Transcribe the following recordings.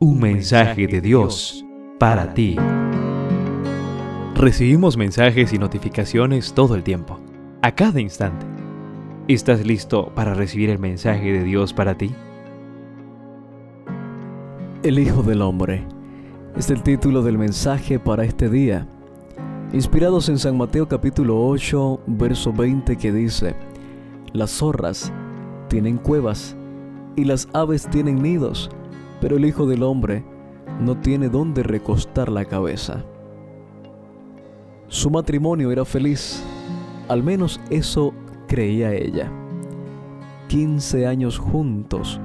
Un mensaje de Dios para ti. Recibimos mensajes y notificaciones todo el tiempo, a cada instante. ¿Estás listo para recibir el mensaje de Dios para ti? El Hijo del Hombre es el título del mensaje para este día, inspirados en San Mateo capítulo 8, verso 20 que dice, Las zorras tienen cuevas y las aves tienen nidos pero el Hijo del Hombre no tiene dónde recostar la cabeza. Su matrimonio era feliz, al menos eso creía ella. 15 años juntos,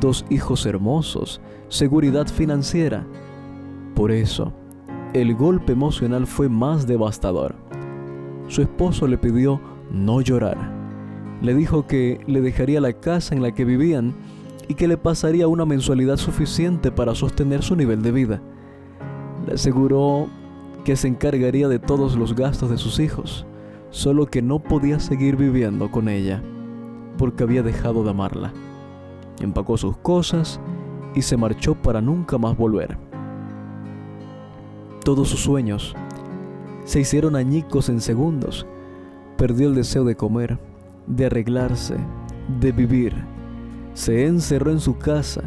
dos hijos hermosos, seguridad financiera. Por eso, el golpe emocional fue más devastador. Su esposo le pidió no llorar. Le dijo que le dejaría la casa en la que vivían y que le pasaría una mensualidad suficiente para sostener su nivel de vida. Le aseguró que se encargaría de todos los gastos de sus hijos, solo que no podía seguir viviendo con ella, porque había dejado de amarla. Empacó sus cosas y se marchó para nunca más volver. Todos sus sueños se hicieron añicos en segundos. Perdió el deseo de comer, de arreglarse, de vivir se encerró en su casa,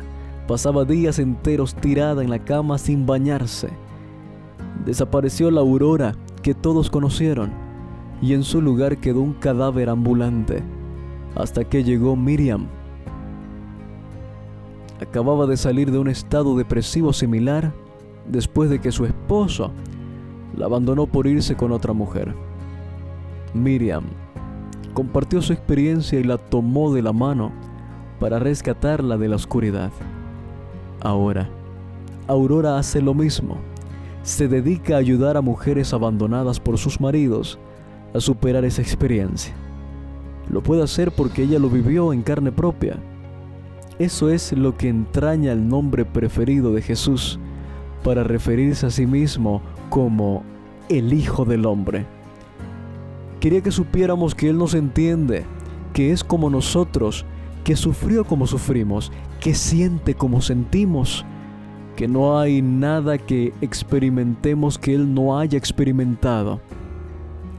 pasaba días enteros tirada en la cama sin bañarse. Desapareció la aurora que todos conocieron y en su lugar quedó un cadáver ambulante hasta que llegó Miriam. Acababa de salir de un estado depresivo similar después de que su esposo la abandonó por irse con otra mujer. Miriam compartió su experiencia y la tomó de la mano para rescatarla de la oscuridad. Ahora, Aurora hace lo mismo. Se dedica a ayudar a mujeres abandonadas por sus maridos a superar esa experiencia. Lo puede hacer porque ella lo vivió en carne propia. Eso es lo que entraña el nombre preferido de Jesús para referirse a sí mismo como el Hijo del Hombre. Quería que supiéramos que Él nos entiende, que es como nosotros que sufrió como sufrimos, que siente como sentimos, que no hay nada que experimentemos que Él no haya experimentado.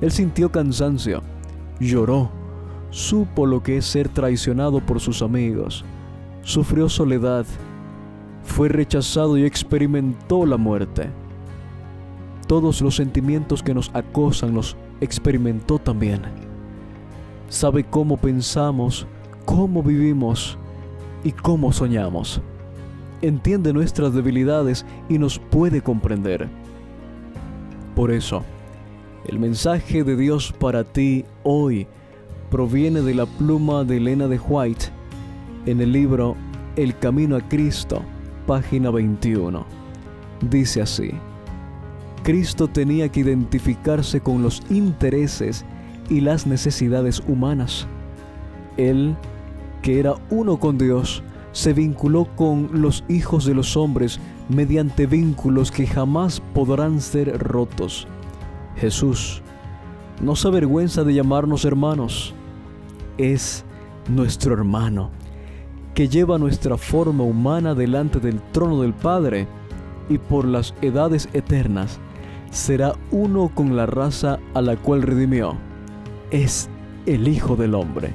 Él sintió cansancio, lloró, supo lo que es ser traicionado por sus amigos, sufrió soledad, fue rechazado y experimentó la muerte. Todos los sentimientos que nos acosan los experimentó también. Sabe cómo pensamos, cómo vivimos y cómo soñamos. Entiende nuestras debilidades y nos puede comprender. Por eso, el mensaje de Dios para ti hoy proviene de la pluma de Elena de White en el libro El Camino a Cristo, página 21. Dice así, Cristo tenía que identificarse con los intereses y las necesidades humanas. Él que era uno con Dios, se vinculó con los hijos de los hombres mediante vínculos que jamás podrán ser rotos. Jesús no se avergüenza de llamarnos hermanos. Es nuestro hermano, que lleva nuestra forma humana delante del trono del Padre y por las edades eternas será uno con la raza a la cual redimió. Es el Hijo del Hombre